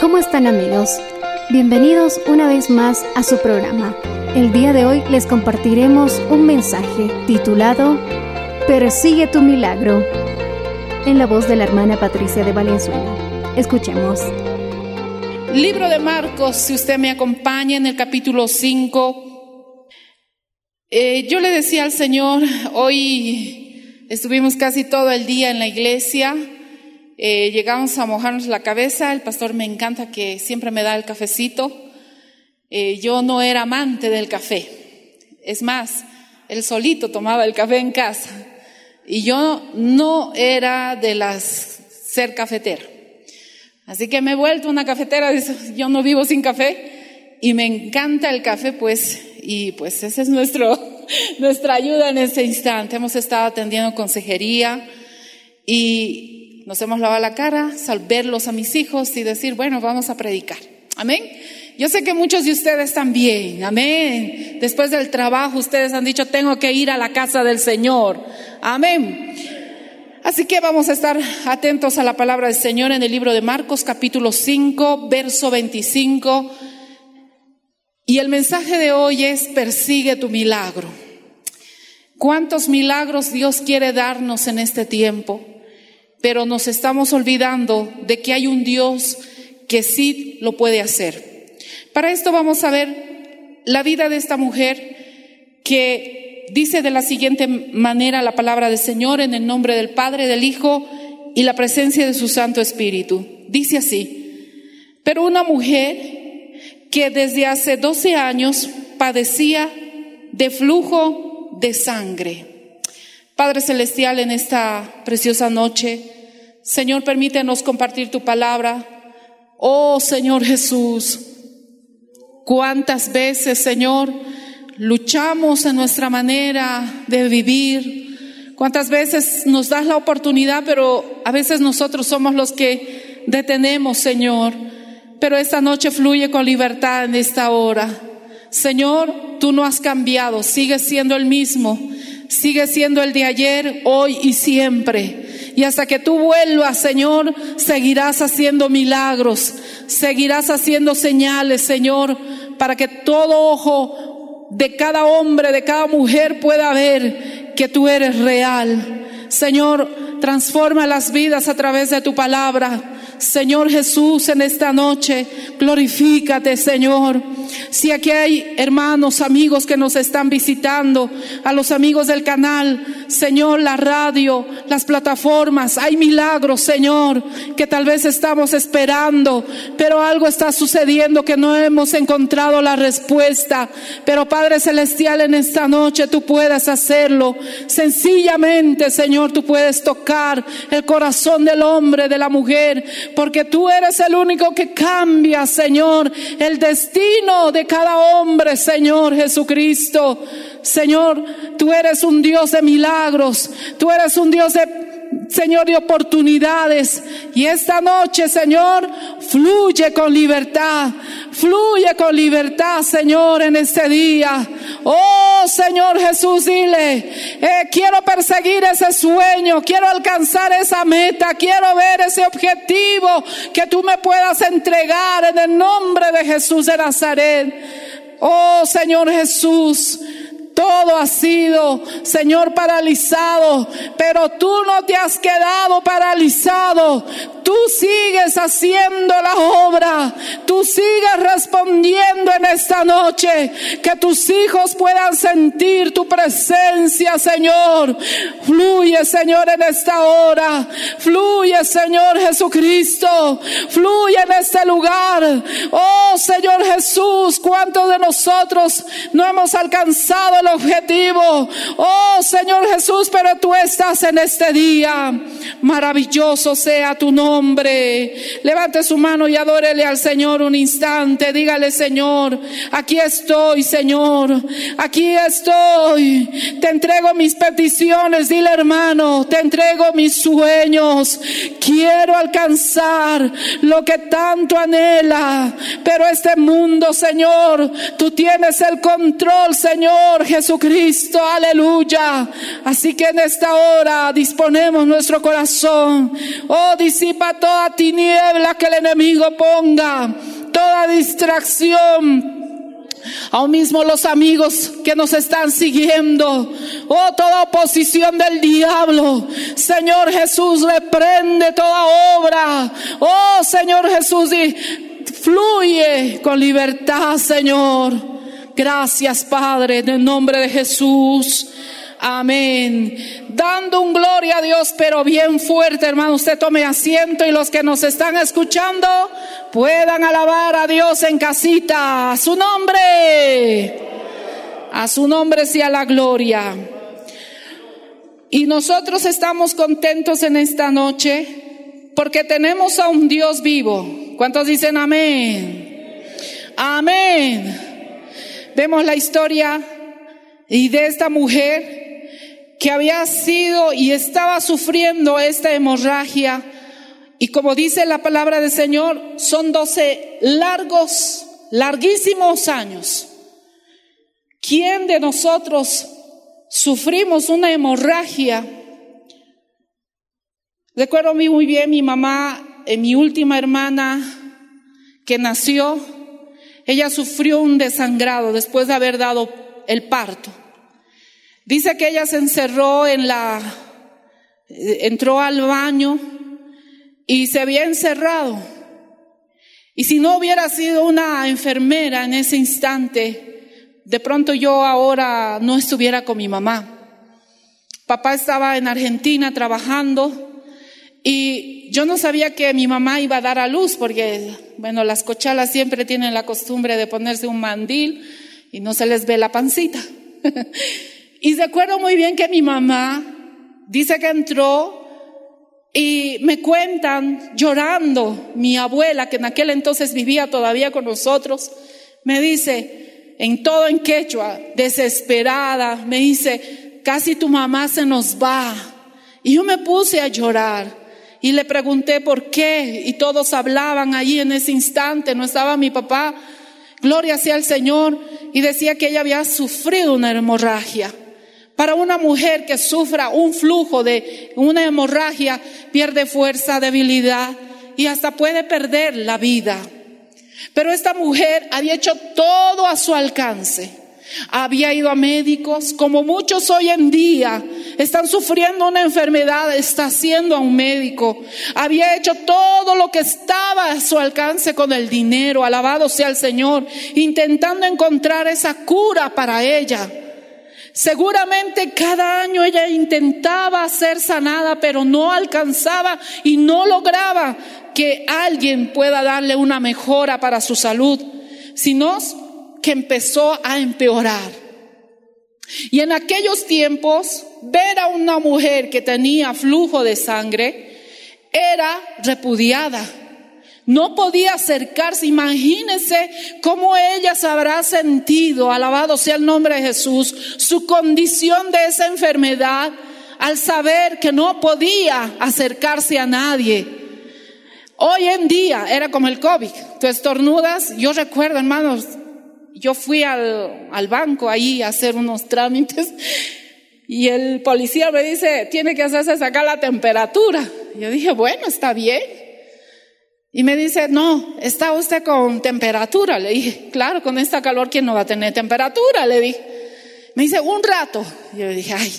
¿Cómo están amigos? Bienvenidos una vez más a su programa. El día de hoy les compartiremos un mensaje titulado Persigue tu milagro en la voz de la hermana Patricia de Valenzuela. Escuchemos. Libro de Marcos, si usted me acompaña en el capítulo 5. Eh, yo le decía al Señor, hoy estuvimos casi todo el día en la iglesia, eh, llegamos a mojarnos la cabeza, el pastor me encanta que siempre me da el cafecito. Eh, yo no era amante del café, es más, él solito tomaba el café en casa y yo no era de las ser cafetera. Así que me he vuelto una cafetera, yo no vivo sin café y me encanta el café, pues, y pues esa es nuestro, nuestra ayuda en este instante. Hemos estado atendiendo consejería y nos hemos lavado la cara, salverlos a mis hijos y decir, bueno, vamos a predicar. Amén. Yo sé que muchos de ustedes también, amén. Después del trabajo ustedes han dicho, tengo que ir a la casa del Señor. Amén. Así que vamos a estar atentos a la palabra del Señor en el libro de Marcos capítulo 5, verso 25. Y el mensaje de hoy es, persigue tu milagro. ¿Cuántos milagros Dios quiere darnos en este tiempo? Pero nos estamos olvidando de que hay un Dios que sí lo puede hacer. Para esto vamos a ver la vida de esta mujer que dice de la siguiente manera la palabra del Señor en el nombre del Padre, del Hijo y la presencia de su Santo Espíritu. Dice así, pero una mujer que desde hace 12 años padecía de flujo de sangre. Padre Celestial, en esta preciosa noche, Señor, permítenos compartir tu palabra. Oh Señor Jesús, cuántas veces, Señor, luchamos en nuestra manera de vivir. Cuántas veces nos das la oportunidad, pero a veces nosotros somos los que detenemos, Señor. Pero esta noche fluye con libertad en esta hora. Señor, tú no has cambiado, sigues siendo el mismo, sigues siendo el de ayer, hoy y siempre. Y hasta que tú vuelvas, Señor, seguirás haciendo milagros, seguirás haciendo señales, Señor, para que todo ojo de cada hombre, de cada mujer pueda ver que tú eres real. Señor, transforma las vidas a través de tu palabra. Señor Jesús, en esta noche, glorifícate, Señor. Si aquí hay hermanos, amigos que nos están visitando, a los amigos del canal, Señor, la radio, las plataformas, hay milagros, Señor, que tal vez estamos esperando, pero algo está sucediendo que no hemos encontrado la respuesta. Pero Padre Celestial, en esta noche tú puedes hacerlo. Sencillamente, Señor, tú puedes tocar el corazón del hombre, de la mujer, porque tú eres el único que cambia, Señor, el destino de cada hombre, Señor Jesucristo. Señor, tú eres un Dios de milagros, tú eres un Dios de Señor, de oportunidades. Y esta noche, Señor, fluye con libertad. Fluye con libertad, Señor, en este día. Oh, Señor Jesús, dile, eh, quiero perseguir ese sueño, quiero alcanzar esa meta, quiero ver ese objetivo que tú me puedas entregar en el nombre de Jesús de Nazaret. Oh, Señor Jesús. Todo ha sido, Señor, paralizado, pero tú no te has quedado paralizado. Tú sigues haciendo la obra. Tú sigues respondiendo en esta noche. Que tus hijos puedan sentir tu presencia, Señor. Fluye, Señor, en esta hora. Fluye, Señor Jesucristo. Fluye en este lugar. Oh, Señor Jesús, ¿cuántos de nosotros no hemos alcanzado el objetivo? Oh, Señor Jesús, pero tú estás en este día. Maravilloso sea tu nombre. Levante su mano y adórele al Señor un instante. Dígale, Señor, aquí estoy, Señor. Aquí estoy. Te entrego mis peticiones. Dile, hermano, te entrego mis sueños. Quiero alcanzar lo que tanto anhela. Pero este mundo, Señor, tú tienes el control, Señor Jesucristo. Aleluya. Así que en esta hora disponemos nuestro corazón. Oh, disipa toda tiniebla que el enemigo ponga, toda distracción. Aún mismo los amigos que nos están siguiendo, oh, toda oposición del diablo. Señor Jesús, reprende toda obra. Oh, Señor Jesús, y fluye con libertad, Señor. Gracias, Padre, en el nombre de Jesús. Amén. Dando un gloria a Dios, pero bien fuerte, hermano. Usted tome asiento y los que nos están escuchando puedan alabar a Dios en casita. A su nombre. A su nombre sea la gloria. Y nosotros estamos contentos en esta noche porque tenemos a un Dios vivo. ¿Cuántos dicen amén? Amén. Vemos la historia y de esta mujer que había sido y estaba sufriendo esta hemorragia. Y como dice la palabra del Señor, son doce largos, larguísimos años. ¿Quién de nosotros sufrimos una hemorragia? Recuerdo muy bien mi mamá, eh, mi última hermana que nació, ella sufrió un desangrado después de haber dado el parto. Dice que ella se encerró en la, entró al baño y se había encerrado. Y si no hubiera sido una enfermera en ese instante, de pronto yo ahora no estuviera con mi mamá. Papá estaba en Argentina trabajando y yo no sabía que mi mamá iba a dar a luz porque, bueno, las cochalas siempre tienen la costumbre de ponerse un mandil y no se les ve la pancita. Y recuerdo muy bien que mi mamá dice que entró y me cuentan llorando, mi abuela, que en aquel entonces vivía todavía con nosotros, me dice, en todo en quechua, desesperada, me dice, casi tu mamá se nos va. Y yo me puse a llorar y le pregunté por qué y todos hablaban allí en ese instante, no estaba mi papá, gloria sea al Señor, y decía que ella había sufrido una hemorragia. Para una mujer que sufra un flujo de una hemorragia, pierde fuerza, debilidad y hasta puede perder la vida. Pero esta mujer había hecho todo a su alcance. Había ido a médicos, como muchos hoy en día están sufriendo una enfermedad, está haciendo a un médico. Había hecho todo lo que estaba a su alcance con el dinero, alabado sea el Señor, intentando encontrar esa cura para ella. Seguramente cada año ella intentaba ser sanada, pero no alcanzaba y no lograba que alguien pueda darle una mejora para su salud, sino que empezó a empeorar. Y en aquellos tiempos, ver a una mujer que tenía flujo de sangre era repudiada no podía acercarse. Imagínese cómo ella se habrá sentido, alabado sea el nombre de Jesús, su condición de esa enfermedad al saber que no podía acercarse a nadie. Hoy en día era como el COVID. Tú estornudas. Yo recuerdo, hermanos, yo fui al, al banco ahí a hacer unos trámites y el policía me dice, tiene que hacerse sacar la temperatura. Yo dije, bueno, está bien. Y me dice, no, está usted con temperatura. Le dije, claro, con esta calor, ¿quién no va a tener temperatura? Le dije. Me dice, un rato. Yo dije, ay,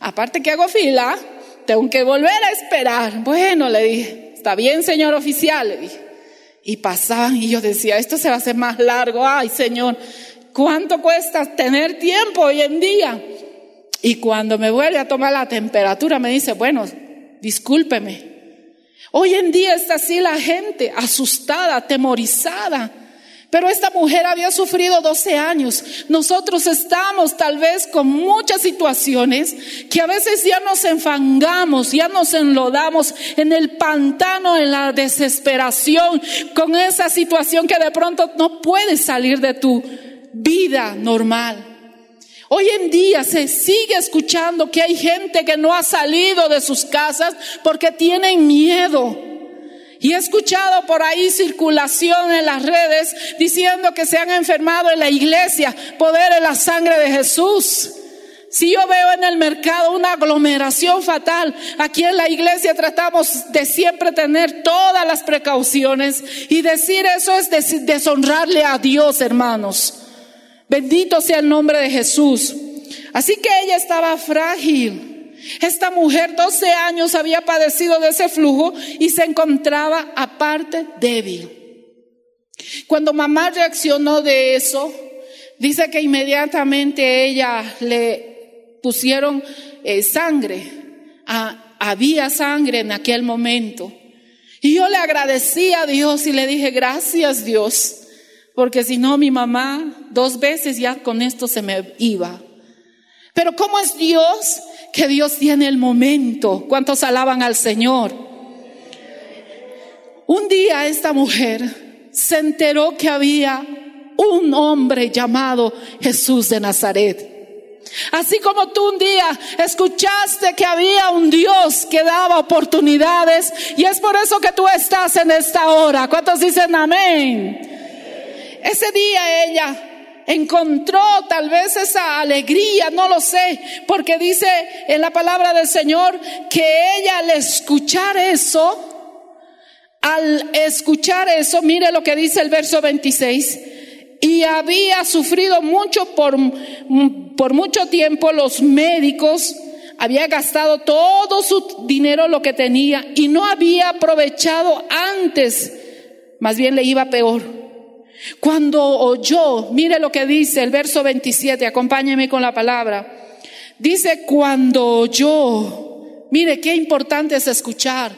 aparte que hago fila, tengo que volver a esperar. Bueno, le dije, está bien, señor oficial, le dije. Y pasaban y yo decía, esto se va a hacer más largo. Ay, señor, ¿cuánto cuesta tener tiempo hoy en día? Y cuando me vuelve a tomar la temperatura, me dice, bueno, discúlpeme, Hoy en día está así la gente, asustada, atemorizada. Pero esta mujer había sufrido 12 años. Nosotros estamos tal vez con muchas situaciones que a veces ya nos enfangamos, ya nos enlodamos en el pantano, en la desesperación, con esa situación que de pronto no puedes salir de tu vida normal. Hoy en día se sigue escuchando que hay gente que no ha salido de sus casas porque tienen miedo. Y he escuchado por ahí circulación en las redes diciendo que se han enfermado en la iglesia, poder en la sangre de Jesús. Si yo veo en el mercado una aglomeración fatal, aquí en la iglesia tratamos de siempre tener todas las precauciones y decir eso es deshonrarle a Dios, hermanos. Bendito sea el nombre de Jesús. Así que ella estaba frágil. Esta mujer 12 años había padecido de ese flujo y se encontraba aparte débil. Cuando mamá reaccionó de eso, dice que inmediatamente ella le pusieron eh, sangre. Ah, había sangre en aquel momento. Y yo le agradecí a Dios y le dije, gracias Dios porque si no mi mamá dos veces ya con esto se me iba. Pero ¿cómo es Dios? Que Dios tiene el momento. ¿Cuántos alaban al Señor? Un día esta mujer se enteró que había un hombre llamado Jesús de Nazaret. Así como tú un día escuchaste que había un Dios que daba oportunidades y es por eso que tú estás en esta hora. ¿Cuántos dicen amén? Ese día ella encontró tal vez esa alegría, no lo sé, porque dice en la palabra del Señor que ella al escuchar eso, al escuchar eso, mire lo que dice el verso 26, y había sufrido mucho por, por mucho tiempo los médicos, había gastado todo su dinero lo que tenía y no había aprovechado antes, más bien le iba peor. Cuando oyó, mire lo que dice el verso 27, acompáñeme con la palabra. Dice, cuando oyó, mire qué importante es escuchar.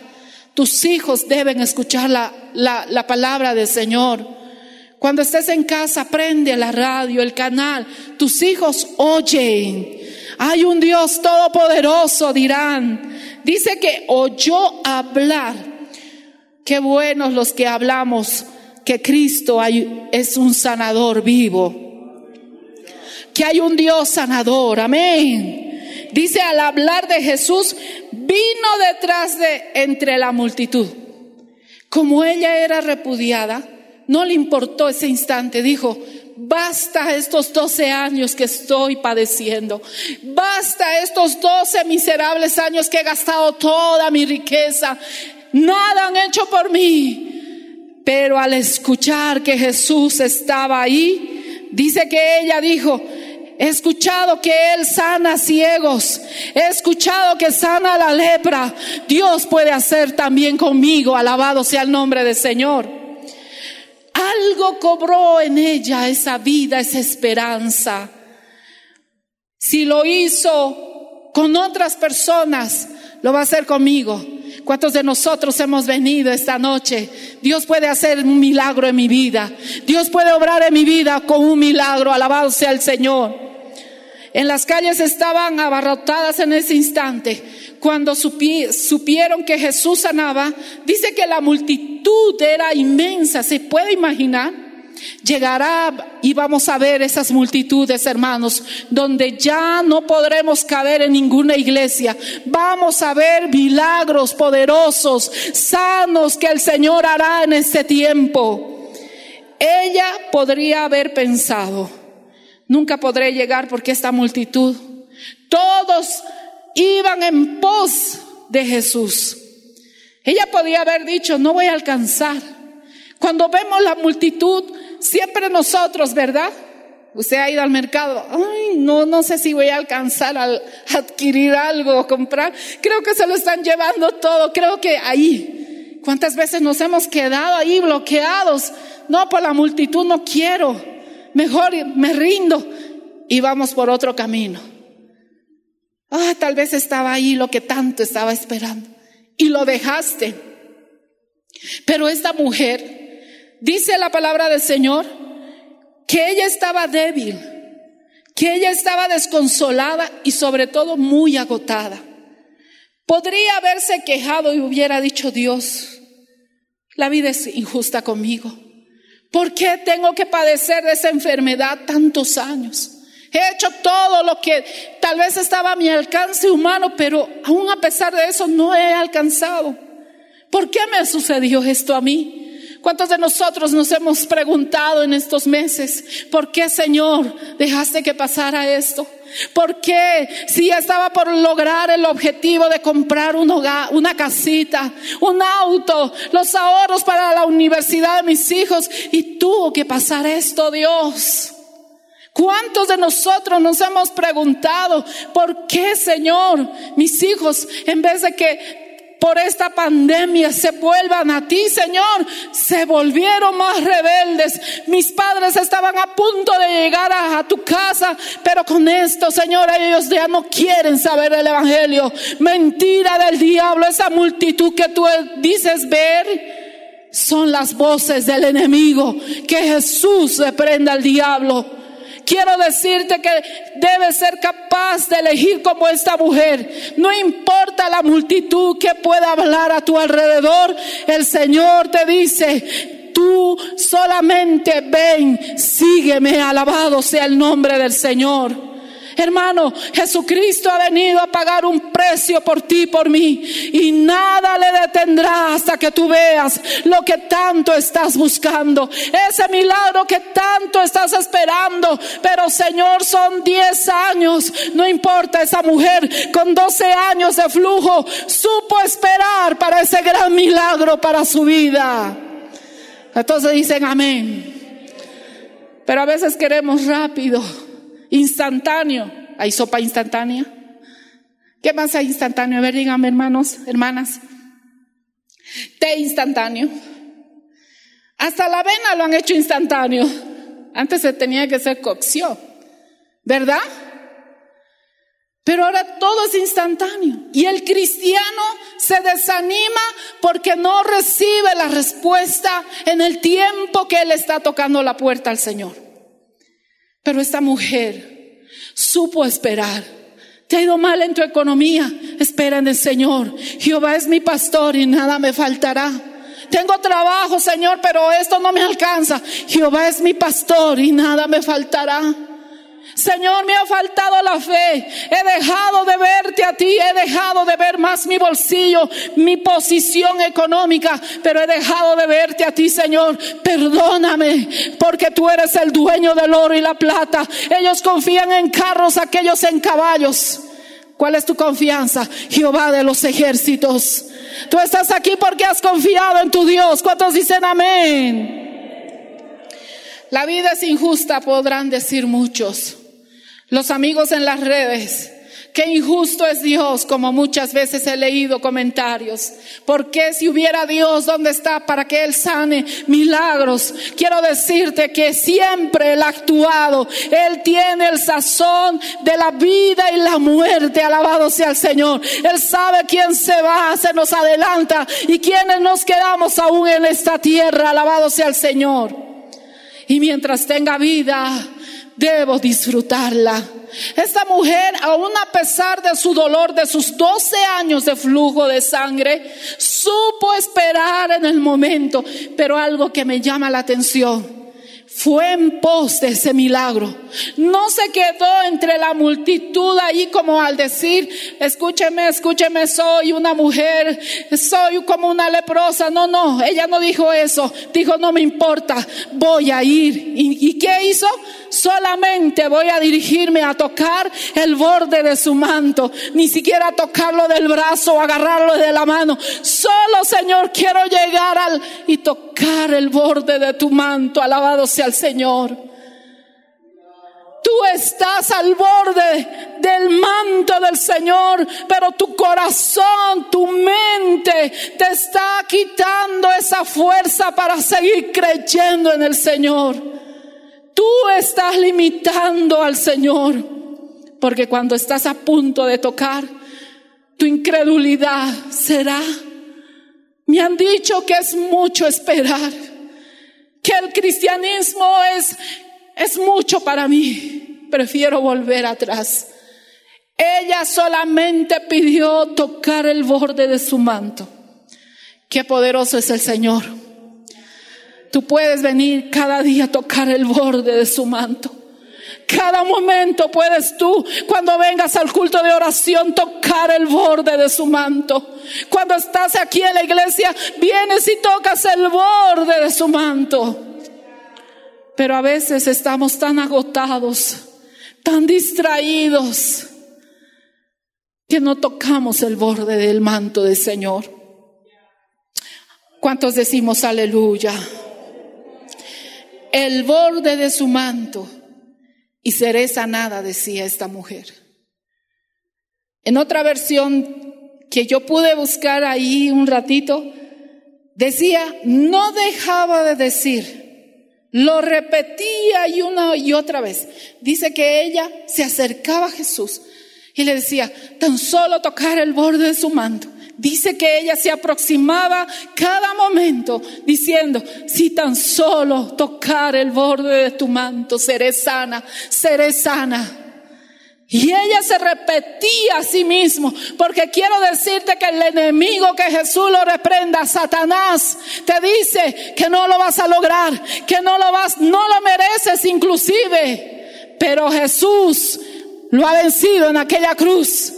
Tus hijos deben escuchar la, la, la palabra del Señor. Cuando estés en casa, prende la radio, el canal. Tus hijos oyen. Hay un Dios todopoderoso, dirán. Dice que oyó hablar. Qué buenos los que hablamos que Cristo es un sanador vivo, que hay un Dios sanador, amén. Dice al hablar de Jesús, vino detrás de entre la multitud. Como ella era repudiada, no le importó ese instante, dijo, basta estos 12 años que estoy padeciendo, basta estos 12 miserables años que he gastado toda mi riqueza, nada han hecho por mí. Pero al escuchar que Jesús estaba ahí, dice que ella dijo, He escuchado que Él sana ciegos. He escuchado que sana la lepra. Dios puede hacer también conmigo. Alabado sea el nombre del Señor. Algo cobró en ella esa vida, esa esperanza. Si lo hizo con otras personas, lo va a hacer conmigo. ¿Cuántos de nosotros hemos venido esta noche? Dios puede hacer un milagro en mi vida. Dios puede obrar en mi vida con un milagro. Alabado sea el Señor. En las calles estaban abarrotadas en ese instante. Cuando supieron que Jesús sanaba, dice que la multitud era inmensa. ¿Se puede imaginar? Llegará y vamos a ver esas multitudes, hermanos, donde ya no podremos caber en ninguna iglesia. Vamos a ver milagros poderosos, sanos que el Señor hará en este tiempo. Ella podría haber pensado, nunca podré llegar porque esta multitud, todos iban en pos de Jesús. Ella podía haber dicho, no voy a alcanzar. Cuando vemos la multitud, siempre nosotros, ¿verdad? Usted ha ido al mercado, ay, no, no sé si voy a alcanzar a adquirir algo o comprar. Creo que se lo están llevando todo, creo que ahí. ¿Cuántas veces nos hemos quedado ahí bloqueados? No, por la multitud no quiero. Mejor me rindo y vamos por otro camino. Ah, tal vez estaba ahí lo que tanto estaba esperando y lo dejaste. Pero esta mujer, dice la palabra del Señor, que ella estaba débil, que ella estaba desconsolada y sobre todo muy agotada. Podría haberse quejado y hubiera dicho, Dios, la vida es injusta conmigo. ¿Por qué tengo que padecer de esa enfermedad tantos años? He hecho todo lo que tal vez estaba a mi alcance humano, pero aún a pesar de eso no he alcanzado. ¿Por qué me sucedió esto a mí? ¿Cuántos de nosotros nos hemos preguntado en estos meses, ¿por qué Señor dejaste que pasara esto? ¿Por qué si estaba por lograr el objetivo de comprar un hogar, una casita, un auto, los ahorros para la universidad de mis hijos y tuvo que pasar esto, Dios? ¿Cuántos de nosotros nos hemos preguntado, ¿por qué, Señor, mis hijos, en vez de que por esta pandemia se vuelvan a ti, Señor, se volvieron más rebeldes. Mis padres estaban a punto de llegar a, tu casa, pero con esto, Señor, ellos ya no quieren saber el Evangelio. Mentira del diablo, esa multitud que tú dices ver, son las voces del enemigo. Que Jesús reprenda al diablo. Quiero decirte que debes ser capaz de elegir como esta mujer. No importa la multitud que pueda hablar a tu alrededor, el Señor te dice, tú solamente ven, sígueme, alabado sea el nombre del Señor. Hermano, Jesucristo ha venido a pagar un precio por ti, por mí. Y nada le detendrá hasta que tú veas lo que tanto estás buscando. Ese milagro que tanto estás esperando. Pero Señor, son 10 años. No importa, esa mujer con 12 años de flujo supo esperar para ese gran milagro para su vida. Entonces dicen amén. Pero a veces queremos rápido instantáneo. ¿Hay sopa instantánea? ¿Qué más hay instantáneo? A ver, díganme, hermanos, hermanas. Té instantáneo. Hasta la avena lo han hecho instantáneo. Antes se tenía que hacer cocción, ¿verdad? Pero ahora todo es instantáneo. Y el cristiano se desanima porque no recibe la respuesta en el tiempo que él está tocando la puerta al Señor. Pero esta mujer supo esperar. Te ha ido mal en tu economía. Espera en el Señor. Jehová es mi pastor y nada me faltará. Tengo trabajo, Señor, pero esto no me alcanza. Jehová es mi pastor y nada me faltará. Señor, me ha faltado la fe. He dejado de verte a ti. He dejado de ver más mi bolsillo, mi posición económica. Pero he dejado de verte a ti, Señor. Perdóname, porque tú eres el dueño del oro y la plata. Ellos confían en carros, aquellos en caballos. ¿Cuál es tu confianza? Jehová de los ejércitos. Tú estás aquí porque has confiado en tu Dios. ¿Cuántos dicen amén? La vida es injusta, podrán decir muchos. Los amigos en las redes, qué injusto es Dios, como muchas veces he leído comentarios. ¿Por qué si hubiera Dios, dónde está para que Él sane milagros? Quiero decirte que siempre Él ha actuado. Él tiene el sazón de la vida y la muerte. Alabado sea el Señor. Él sabe quién se va, se nos adelanta y quiénes nos quedamos aún en esta tierra. Alabado sea el Señor. Y mientras tenga vida, debo disfrutarla. Esta mujer, aún a pesar de su dolor, de sus 12 años de flujo de sangre, supo esperar en el momento. Pero algo que me llama la atención fue en pos de ese milagro. No se quedó entre la multitud ahí como al decir, escúcheme, escúcheme, soy una mujer, soy como una leprosa. No, no, ella no dijo eso. Dijo, no me importa, voy a ir. ¿Y, y qué hizo? Solamente voy a dirigirme a tocar el borde de su manto, ni siquiera tocarlo del brazo o agarrarlo de la mano. Solo, Señor, quiero llegar al y tocar el borde de tu manto. Alabado sea el Señor. Tú estás al borde del manto del Señor, pero tu corazón, tu mente te está quitando esa fuerza para seguir creyendo en el Señor. Tú estás limitando al Señor, porque cuando estás a punto de tocar, tu incredulidad será. Me han dicho que es mucho esperar, que el cristianismo es, es mucho para mí. Prefiero volver atrás. Ella solamente pidió tocar el borde de su manto. Qué poderoso es el Señor. Tú puedes venir cada día a tocar el borde de su manto. Cada momento puedes tú, cuando vengas al culto de oración, tocar el borde de su manto. Cuando estás aquí en la iglesia, vienes y tocas el borde de su manto. Pero a veces estamos tan agotados, tan distraídos, que no tocamos el borde del manto del Señor. ¿Cuántos decimos aleluya? El borde de su manto y seré sanada, decía esta mujer. En otra versión que yo pude buscar ahí un ratito, decía, no dejaba de decir, lo repetía y una y otra vez. Dice que ella se acercaba a Jesús y le decía, tan solo tocar el borde de su manto. Dice que ella se aproximaba cada momento diciendo, si tan solo tocar el borde de tu manto, seré sana, seré sana. Y ella se repetía a sí mismo, porque quiero decirte que el enemigo que Jesús lo reprenda, Satanás, te dice que no lo vas a lograr, que no lo vas, no lo mereces inclusive. Pero Jesús lo ha vencido en aquella cruz.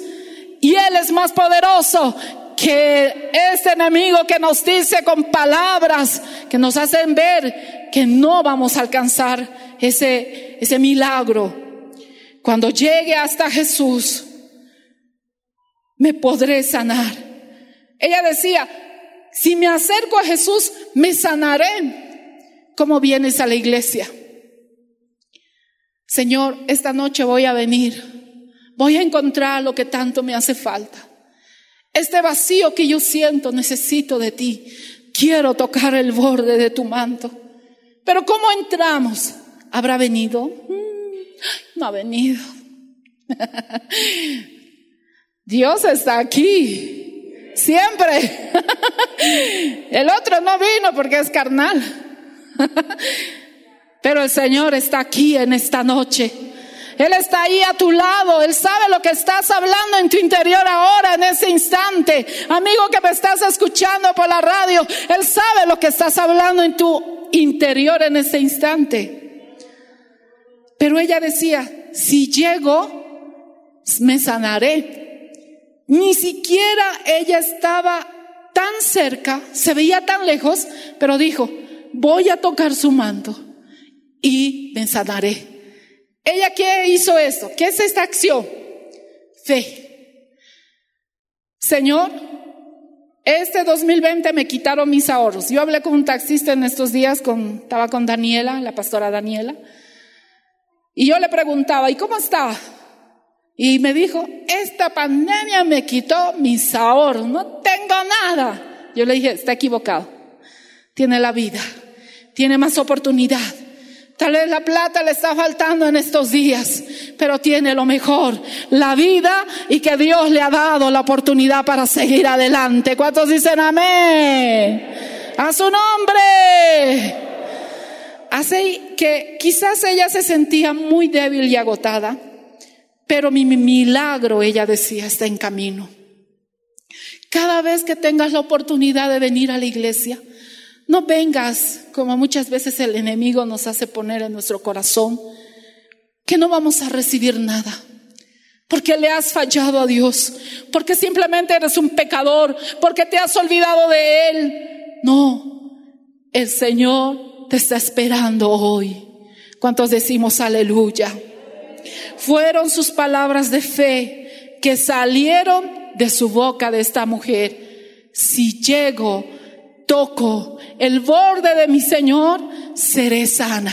Y Él es más poderoso que este enemigo que nos dice con palabras que nos hacen ver que no vamos a alcanzar ese, ese milagro. Cuando llegue hasta Jesús, me podré sanar. Ella decía, si me acerco a Jesús, me sanaré. ¿Cómo vienes a la iglesia? Señor, esta noche voy a venir. Voy a encontrar lo que tanto me hace falta. Este vacío que yo siento, necesito de ti. Quiero tocar el borde de tu manto. Pero ¿cómo entramos? ¿Habrá venido? Mm, no ha venido. Dios está aquí. Siempre. El otro no vino porque es carnal. Pero el Señor está aquí en esta noche. Él está ahí a tu lado. Él sabe lo que estás hablando en tu interior ahora, en ese instante. Amigo que me estás escuchando por la radio, Él sabe lo que estás hablando en tu interior en ese instante. Pero ella decía, si llego, me sanaré. Ni siquiera ella estaba tan cerca, se veía tan lejos, pero dijo, voy a tocar su manto y me sanaré. ¿Ella qué hizo esto? ¿Qué es esta acción? Fe. Señor, este 2020 me quitaron mis ahorros. Yo hablé con un taxista en estos días, estaba con Daniela, la pastora Daniela, y yo le preguntaba, ¿y cómo está? Y me dijo, esta pandemia me quitó mis ahorros, no tengo nada. Yo le dije, está equivocado, tiene la vida, tiene más oportunidad Tal vez la plata le está faltando en estos días, pero tiene lo mejor, la vida y que Dios le ha dado la oportunidad para seguir adelante. ¿Cuántos dicen amén? A su nombre. Así que quizás ella se sentía muy débil y agotada, pero mi milagro, ella decía, está en camino. Cada vez que tengas la oportunidad de venir a la iglesia, No vengas como muchas veces el enemigo nos hace poner en nuestro corazón, que no vamos a recibir nada. Porque le has fallado a Dios, porque simplemente eres un pecador, porque te has olvidado de Él. No, el Señor te está esperando hoy. ¿Cuántos decimos aleluya? Fueron sus palabras de fe que salieron de su boca de esta mujer. Si llego toco el borde de mi Señor, seré sana.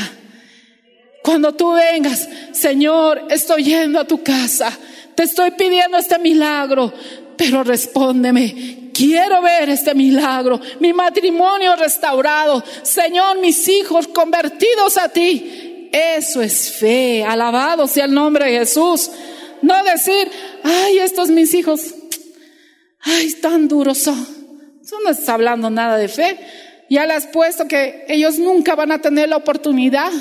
Cuando tú vengas, Señor, estoy yendo a tu casa, te estoy pidiendo este milagro, pero respóndeme, quiero ver este milagro, mi matrimonio restaurado, Señor, mis hijos convertidos a ti. Eso es fe, alabado sea el nombre de Jesús. No decir, ay, estos mis hijos, ay, tan duros son. Eso no está hablando nada de fe. Ya le has puesto que ellos nunca van a tener la oportunidad.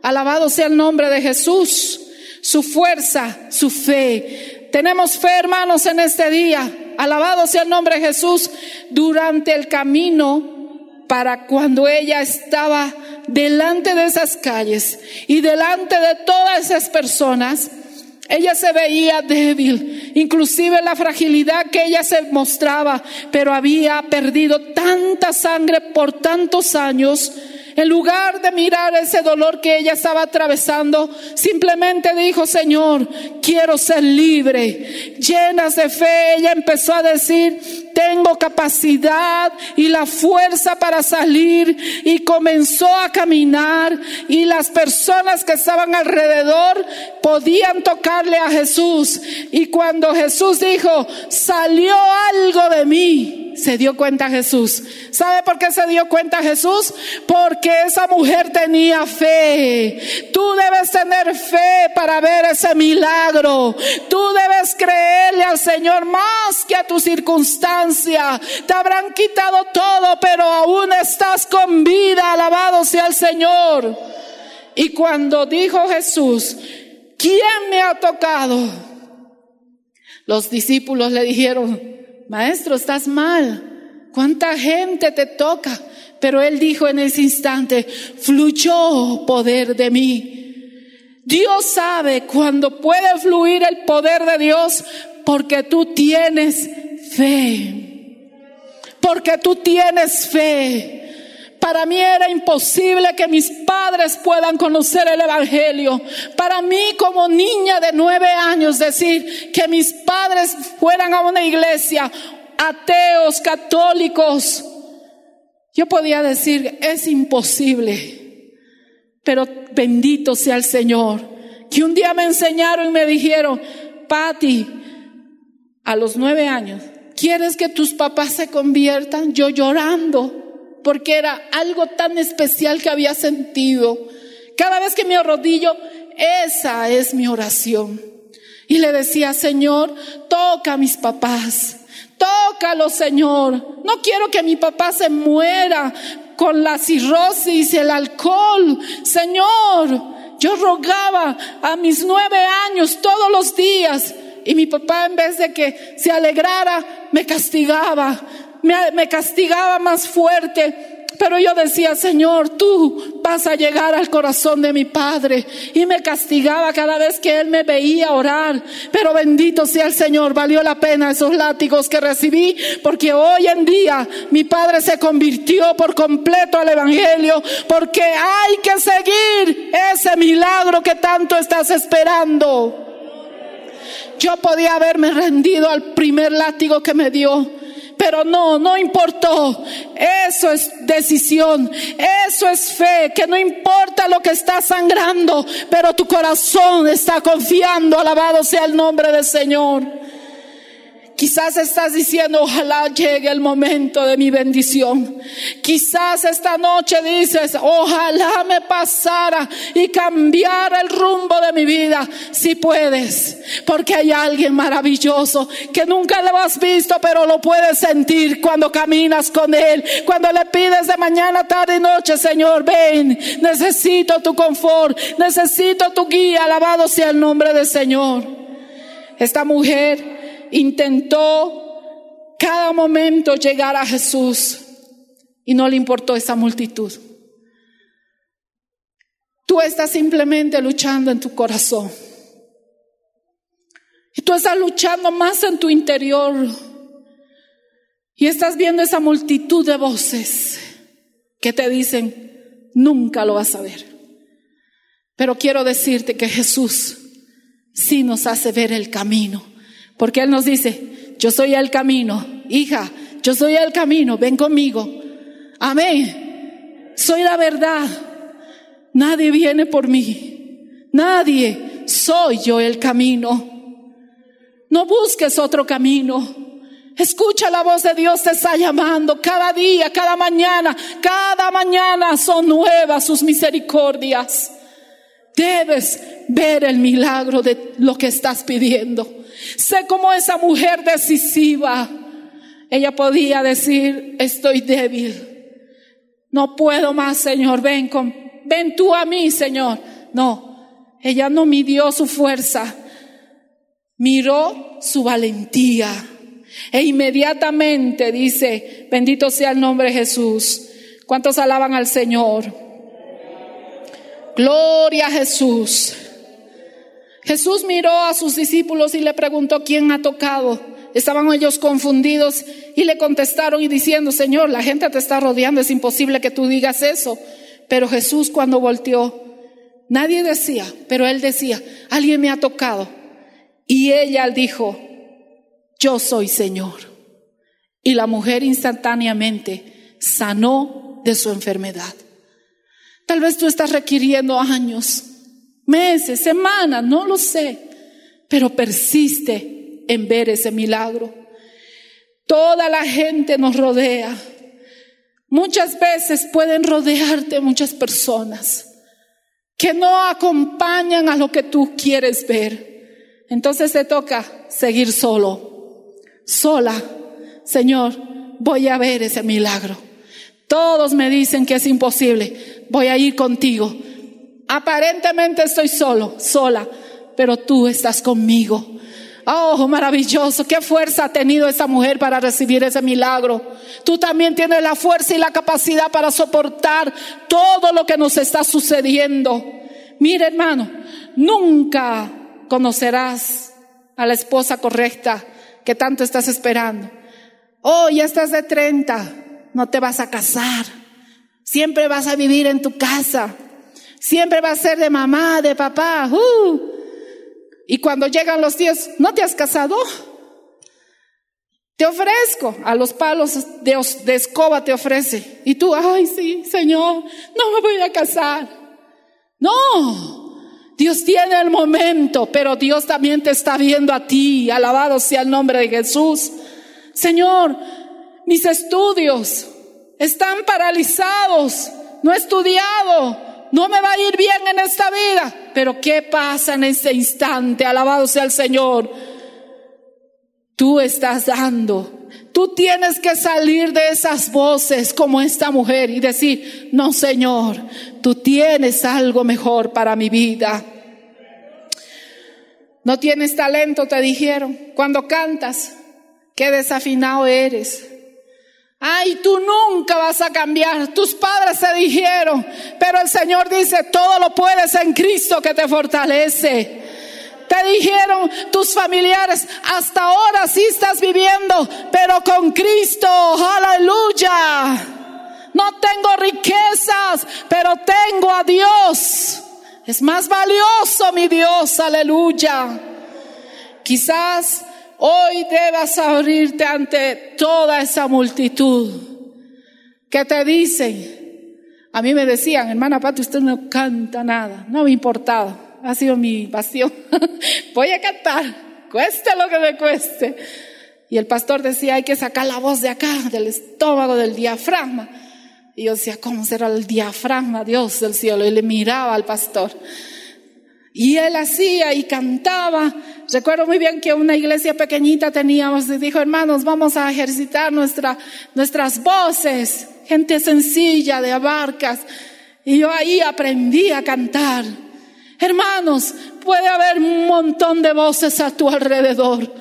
Alabado sea el nombre de Jesús. Su fuerza, su fe. Tenemos fe, hermanos, en este día. Alabado sea el nombre de Jesús. Durante el camino, para cuando ella estaba delante de esas calles y delante de todas esas personas, ella se veía débil, inclusive la fragilidad que ella se mostraba, pero había perdido tanta sangre por tantos años. En lugar de mirar ese dolor que ella estaba atravesando, simplemente dijo, Señor, quiero ser libre. Llenas de fe, ella empezó a decir, tengo capacidad y la fuerza para salir y comenzó a caminar y las personas que estaban alrededor podían tocarle a Jesús y cuando Jesús dijo, salió algo de mí, se dio cuenta Jesús. ¿Sabe por qué se dio cuenta Jesús? Porque esa mujer tenía fe. Tú debes tener fe para ver ese milagro. Tú debes creerle al Señor más que a tu circunstancia te habrán quitado todo, pero aún estás con vida. Alabado sea el Señor. Y cuando dijo Jesús, ¿quién me ha tocado? Los discípulos le dijeron, maestro, estás mal. ¿Cuánta gente te toca? Pero él dijo en ese instante, fluyó poder de mí. Dios sabe cuando puede fluir el poder de Dios porque tú tienes fe. Porque tú tienes fe. Para mí era imposible que mis padres puedan conocer el Evangelio. Para mí como niña de nueve años decir que mis padres fueran a una iglesia, ateos, católicos. Yo podía decir, es imposible. Pero bendito sea el Señor. Que un día me enseñaron y me dijeron, Patti, a los nueve años, ¿Quieres que tus papás se conviertan? Yo llorando, porque era algo tan especial que había sentido. Cada vez que me arrodillo, esa es mi oración. Y le decía, Señor, toca a mis papás, tócalo, Señor. No quiero que mi papá se muera con la cirrosis, el alcohol. Señor, yo rogaba a mis nueve años todos los días y mi papá en vez de que se alegrara, me castigaba, me, castigaba más fuerte. Pero yo decía, Señor, tú vas a llegar al corazón de mi padre. Y me castigaba cada vez que él me veía orar. Pero bendito sea el Señor, valió la pena esos látigos que recibí, porque hoy en día mi padre se convirtió por completo al Evangelio, porque hay que seguir ese milagro que tanto estás esperando. Yo podía haberme rendido al primer látigo que me dio. Pero no, no importó. Eso es decisión. Eso es fe. Que no importa lo que está sangrando, pero tu corazón está confiando. Alabado sea el nombre del Señor. Quizás estás diciendo, ojalá llegue el momento de mi bendición. Quizás esta noche dices, ojalá me pasara y cambiara el rumbo de mi vida. Si puedes, porque hay alguien maravilloso que nunca lo has visto, pero lo puedes sentir cuando caminas con él. Cuando le pides de mañana, tarde y noche, Señor, ven, necesito tu confort, necesito tu guía. Alabado sea el nombre del Señor. Esta mujer intentó cada momento llegar a Jesús, y no le importó esa multitud. Tú estás simplemente luchando en tu corazón. Y tú estás luchando más en tu interior. Y estás viendo esa multitud de voces que te dicen, nunca lo vas a ver. Pero quiero decirte que Jesús sí nos hace ver el camino. Porque Él nos dice, yo soy el camino, hija, yo soy el camino, ven conmigo. Amén. Soy la verdad. Nadie viene por mí. Nadie. Soy yo el camino. No busques otro camino. Escucha la voz de Dios te está llamando cada día, cada mañana, cada mañana son nuevas sus misericordias. Debes ver el milagro de lo que estás pidiendo. Sé como esa mujer decisiva. Ella podía decir, estoy débil. No puedo más, Señor. Ven con, ven tú a mí, Señor. No, ella no midió su fuerza, miró su valentía. E inmediatamente dice, bendito sea el nombre de Jesús. ¿Cuántos alaban al Señor? Gloria a Jesús. Jesús miró a sus discípulos y le preguntó, ¿quién ha tocado? Estaban ellos confundidos y le contestaron y diciendo, Señor, la gente te está rodeando, es imposible que tú digas eso. Pero Jesús cuando volteó, nadie decía, pero él decía, alguien me ha tocado. Y ella dijo, yo soy Señor. Y la mujer instantáneamente sanó de su enfermedad. Tal vez tú estás requiriendo años, meses, semanas, no lo sé, pero persiste en ver ese milagro. Toda la gente nos rodea Muchas veces pueden rodearte muchas personas que no acompañan a lo que tú quieres ver. Entonces te toca seguir solo, sola. Señor, voy a ver ese milagro. Todos me dicen que es imposible. Voy a ir contigo. Aparentemente estoy solo, sola, pero tú estás conmigo. Oh, maravilloso. Qué fuerza ha tenido esa mujer para recibir ese milagro. Tú también tienes la fuerza y la capacidad para soportar todo lo que nos está sucediendo. Mire, hermano, nunca conocerás a la esposa correcta que tanto estás esperando. Oh, ya estás de 30, no te vas a casar. Siempre vas a vivir en tu casa. Siempre vas a ser de mamá, de papá. Uh, y cuando llegan los días, ¿no te has casado? Te ofrezco, a los palos de, de, escoba te ofrece. Y tú, ay, sí, Señor, no me voy a casar. No, Dios tiene el momento, pero Dios también te está viendo a ti. Alabado sea el nombre de Jesús. Señor, mis estudios están paralizados, no he estudiado, no me va a ir bien en esta vida. Pero ¿qué pasa en este instante? Alabado sea el Señor. Tú estás dando. Tú tienes que salir de esas voces como esta mujer y decir, no Señor, tú tienes algo mejor para mi vida. No tienes talento, te dijeron. Cuando cantas, qué desafinado eres. Ay, tú nunca vas a cambiar. Tus padres te dijeron, pero el Señor dice, todo lo puedes en Cristo que te fortalece. Te dijeron tus familiares, hasta ahora sí estás viviendo, pero con Cristo, aleluya. No tengo riquezas, pero tengo a Dios. Es más valioso mi Dios, aleluya. Quizás Hoy debas abrirte ante toda esa multitud que te dicen. A mí me decían, hermana Pati, usted no canta nada. No me importaba. Ha sido mi pasión. Voy a cantar, cueste lo que me cueste. Y el pastor decía, hay que sacar la voz de acá, del estómago, del diafragma. Y yo decía, ¿cómo será el diafragma, Dios del cielo? Y le miraba al pastor. Y él hacía y cantaba. Recuerdo muy bien que una iglesia pequeñita teníamos y dijo, hermanos, vamos a ejercitar nuestra, nuestras voces. Gente sencilla de abarcas. Y yo ahí aprendí a cantar. Hermanos, puede haber un montón de voces a tu alrededor.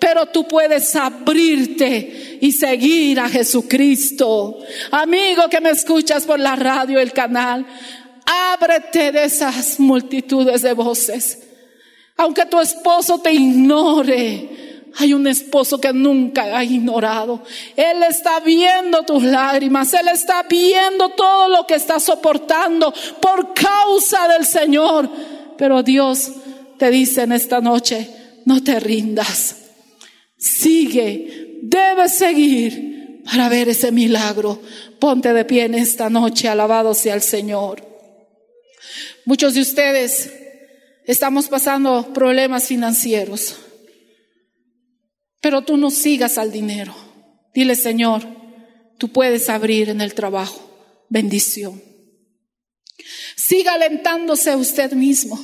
pero tú puedes abrirte y seguir a Jesucristo. Amigo que me escuchas por la radio, el canal, ábrete de esas multitudes de voces. Aunque tu esposo te ignore, hay un esposo que nunca ha ignorado. Él está viendo tus lágrimas. Él está viendo todo lo que estás soportando por causa del Señor. Pero Dios te dice en esta noche, no te rindas. Sigue, debes seguir para ver ese milagro. Ponte de pie en esta noche, alabado sea el Señor. Muchos de ustedes estamos pasando problemas financieros, pero tú no sigas al dinero. Dile, Señor, tú puedes abrir en el trabajo bendición. Siga alentándose usted mismo.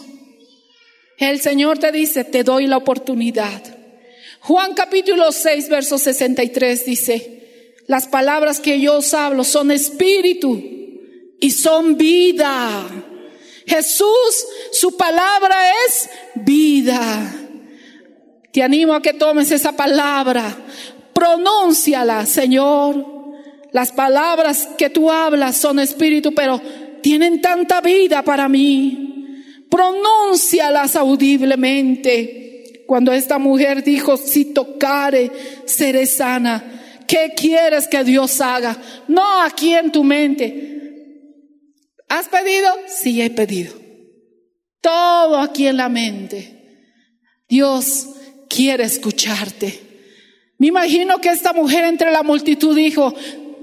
El Señor te dice, te doy la oportunidad. Juan capítulo 6, verso 63 dice, las palabras que yo os hablo son espíritu y son vida. Jesús, su palabra es vida. Te animo a que tomes esa palabra, pronúnciala, Señor. Las palabras que tú hablas son espíritu, pero tienen tanta vida para mí. Pronúncialas audiblemente. Cuando esta mujer dijo, si tocare, seré sana. ¿Qué quieres que Dios haga? No aquí en tu mente. ¿Has pedido? Sí, he pedido. Todo aquí en la mente. Dios quiere escucharte. Me imagino que esta mujer entre la multitud dijo,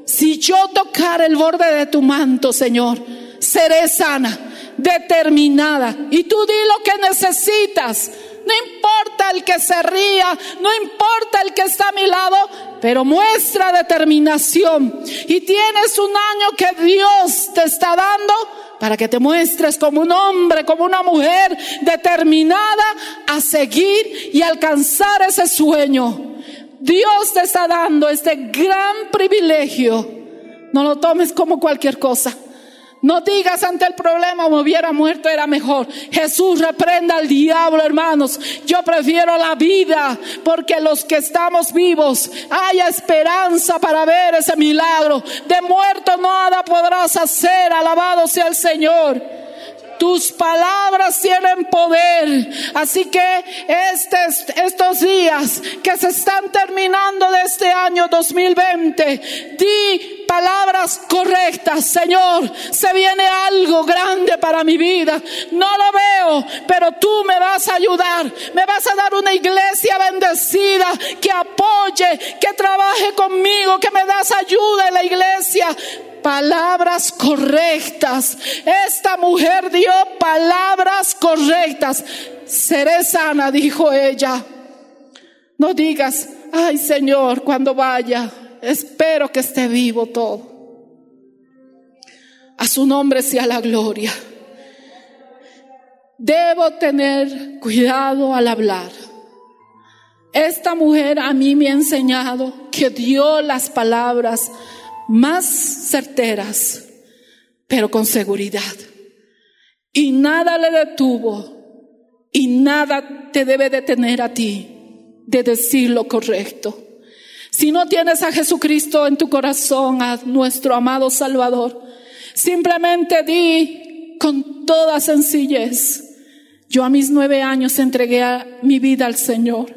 si yo tocar el borde de tu manto, Señor, seré sana, determinada. Y tú di lo que necesitas. No importa el que se ría, no importa el que está a mi lado, pero muestra determinación. Y tienes un año que Dios te está dando para que te muestres como un hombre, como una mujer determinada a seguir y alcanzar ese sueño. Dios te está dando este gran privilegio. No lo tomes como cualquier cosa. No digas ante el problema, me hubiera muerto, era mejor. Jesús reprenda al diablo, hermanos. Yo prefiero la vida porque los que estamos vivos haya esperanza para ver ese milagro. De muerto nada podrás hacer. Alabado sea el Señor. Tus palabras tienen poder. Así que estos, estos días que se están terminando de este año 2020, di palabras correctas. Señor, se viene algo grande para mi vida. No lo veo, pero tú me vas a ayudar. Me vas a dar una iglesia bendecida que apoye, que trabaje conmigo, que me das ayuda en la iglesia palabras correctas. Esta mujer dio palabras correctas. Seré sana, dijo ella. No digas, ay Señor, cuando vaya, espero que esté vivo todo. A su nombre sea la gloria. Debo tener cuidado al hablar. Esta mujer a mí me ha enseñado que dio las palabras más certeras, pero con seguridad. Y nada le detuvo y nada te debe detener a ti de decir lo correcto. Si no tienes a Jesucristo en tu corazón, a nuestro amado Salvador, simplemente di con toda sencillez, yo a mis nueve años entregué mi vida al Señor.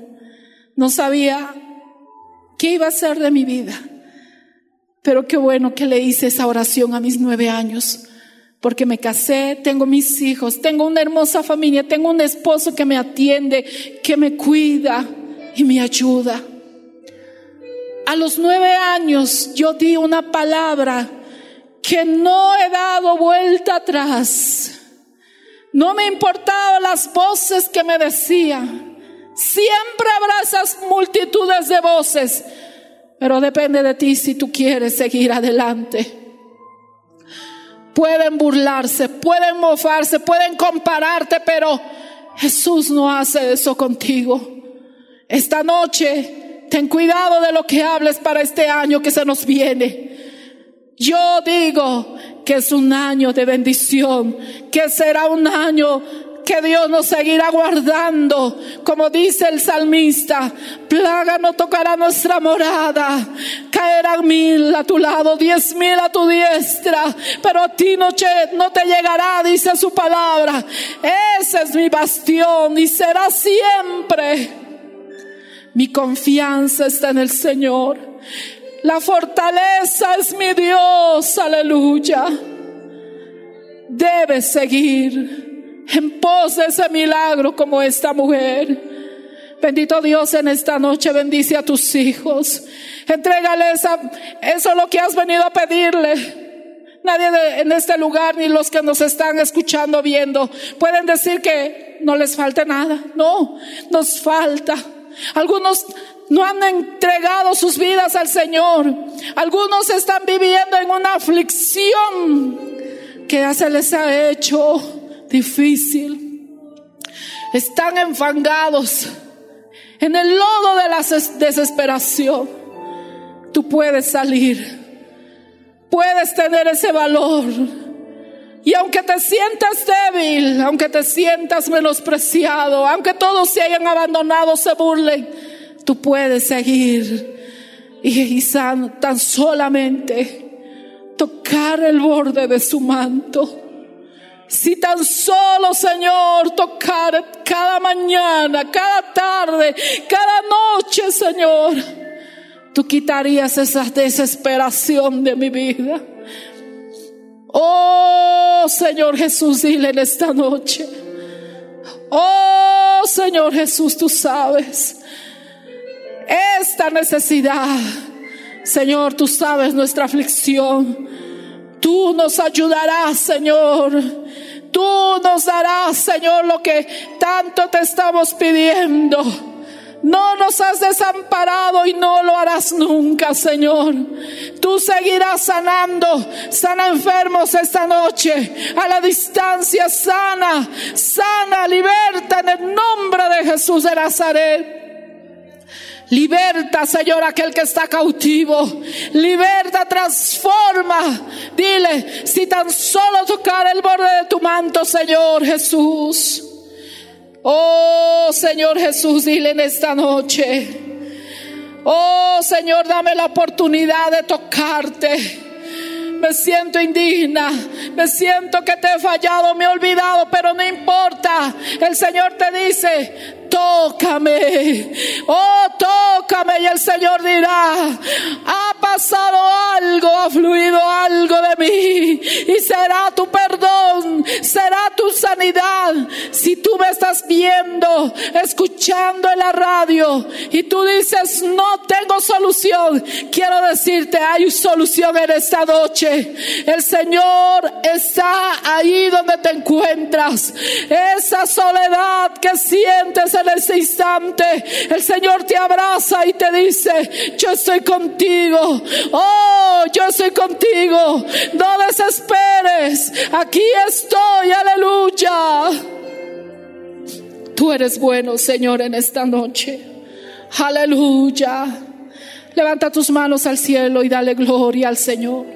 No sabía qué iba a ser de mi vida. Pero qué bueno que le hice esa oración a mis nueve años, porque me casé, tengo mis hijos, tengo una hermosa familia, tengo un esposo que me atiende, que me cuida y me ayuda. A los nueve años yo di una palabra que no he dado vuelta atrás. No me importaban las voces que me decían. Siempre habrá esas multitudes de voces pero depende de ti si tú quieres seguir adelante. Pueden burlarse, pueden mofarse, pueden compararte, pero Jesús no hace eso contigo. Esta noche, ten cuidado de lo que hables para este año que se nos viene. Yo digo que es un año de bendición, que será un año que Dios nos seguirá guardando, como dice el salmista, plaga no tocará nuestra morada, caerán mil a tu lado, diez mil a tu diestra, pero a ti no, no te llegará, dice su palabra. Ese es mi bastión y será siempre. Mi confianza está en el Señor. La fortaleza es mi Dios, aleluya. Debes seguir en pos de ese milagro como esta mujer. Bendito Dios en esta noche, bendice a tus hijos. Entrégale esa, eso es lo que has venido a pedirle. Nadie en este lugar, ni los que nos están escuchando, viendo, pueden decir que no les falta nada. No, nos falta. Algunos no han entregado sus vidas al Señor. Algunos están viviendo en una aflicción que se les ha hecho difícil. Están enfangados en el lodo de la desesperación. Tú puedes salir. Puedes tener ese valor. Y aunque te sientas débil, aunque te sientas menospreciado, aunque todos se hayan abandonado, se burlen, tú puedes seguir y, y tan solamente tocar el borde de su manto. Si tan solo, Señor, tocar cada mañana, cada tarde, cada noche, Señor, tú quitarías esa desesperación de mi vida. Oh, Señor Jesús, dile en esta noche. Oh, Señor Jesús, tú sabes esta necesidad Señor, tú sabes nuestra aflicción. Tú nos ayudarás, Señor. Tú nos darás, Señor, lo que tanto te estamos pidiendo. No nos has desamparado y no lo harás nunca, Señor. Tú seguirás sanando, sana enfermos esta noche, a la distancia, sana, sana, liberta en el nombre de Jesús de Nazaret. Liberta, Señor, aquel que está cautivo. Liberta, transforma. Dile, si tan solo tocar el borde de tu manto, Señor Jesús. Oh, Señor Jesús, dile en esta noche. Oh, Señor, dame la oportunidad de tocarte. Me siento indigna, me siento que te he fallado, me he olvidado, pero no importa. El Señor te dice, tócame, oh, tócame. Y el Señor dirá, ha pasado algo, ha fluido algo de mí. Y será tu perdón, será tu sanidad. Si tú me estás viendo, escuchando en la radio y tú dices, no tengo solución, quiero decirte, hay solución en esta noche. El Señor está ahí donde te encuentras. Esa soledad que sientes en ese instante, el Señor te abraza y te dice, yo estoy contigo. Oh, yo estoy contigo. No desesperes. Aquí estoy. Aleluya. Tú eres bueno, Señor, en esta noche. Aleluya. Levanta tus manos al cielo y dale gloria al Señor.